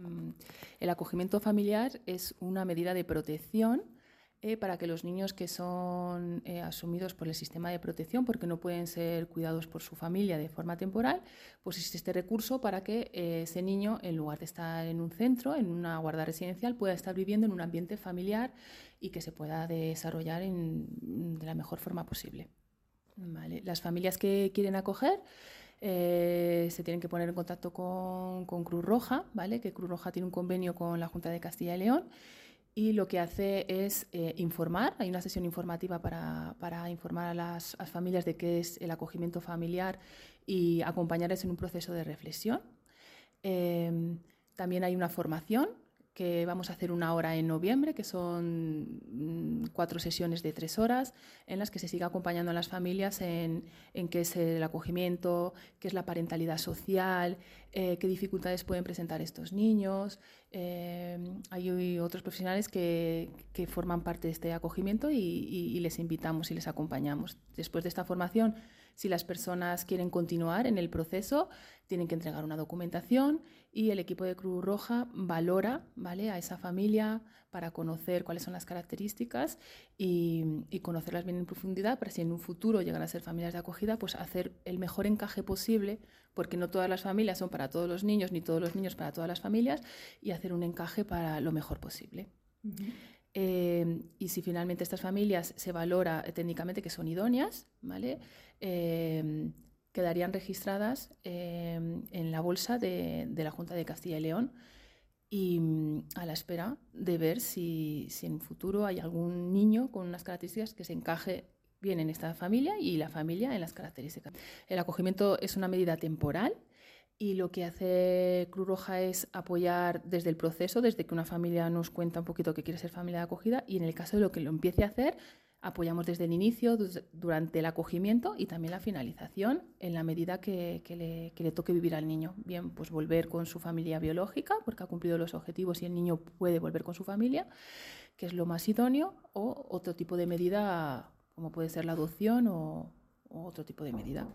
Mm, el acogimiento familiar es una medida de protección eh, para que los niños que son eh, asumidos por el sistema de protección, porque no pueden ser cuidados por su familia de forma temporal, pues existe este recurso para que eh, ese niño, en lugar de estar en un centro, en una guarda residencial, pueda estar viviendo en un ambiente familiar y que se pueda desarrollar de la mejor forma posible. Las familias que quieren acoger se tienen que poner en contacto con, con, Cruz Roja, ¿vale? que Cruz Roja tiene un convenio con la Junta de Castilla y León y lo que hace es eh, informar, hay una sesión informativa para, para informar a las, familias de qué es el acogimiento familiar y acompañarles en un proceso de reflexión. Eh, también hay una formación que vamos a hacer una hora en noviembre, que son mm, cuatro sesiones de tres horas, en las que se sigue acompañando a las familias en, en qué es el acogimiento, qué es la parentalidad social, eh, qué dificultades pueden presentar estos niños. Eh, hay otros profesionales que, que, forman parte de este acogimiento y, y les invitamos y les acompañamos. Después de esta formación, si las personas quieren continuar en el proceso, tienen que entregar una documentación y el equipo de Cruz Roja valora ¿vale? a esa familia para conocer cuáles son las características y, conocerlas bien en profundidad para si en un futuro llegan a ser familias de acogida, pues hacer el mejor encaje posible, porque no todas las familias son para todos los niños, ni todos los niños para todas las familias, y hacer un encaje para lo mejor posible. Eh, y si finalmente estas familias se valora técnicamente que son idóneas, ¿vale? Eh, quedarían registradas eh, en la bolsa de, la Junta de Castilla y León y mm, a la espera de ver si, si en futuro hay algún niño con unas características que se encaje bien en esta familia y la familia en las características. El acogimiento es una medida temporal y lo que hace Cruz Roja es apoyar desde el proceso, desde que una familia nos cuenta un poquito que quiere ser familia de acogida y en el caso de lo que lo empiece a hacer, apoyamos desde el inicio, durante el acogimiento y también la finalización en la medida que, le, que, le, toque vivir al niño. Bien, pues volver con su familia biológica porque ha cumplido los objetivos y el niño puede volver con su familia, que es lo más idóneo, o otro tipo de medida como puede ser la adopción o otro tipo de medida.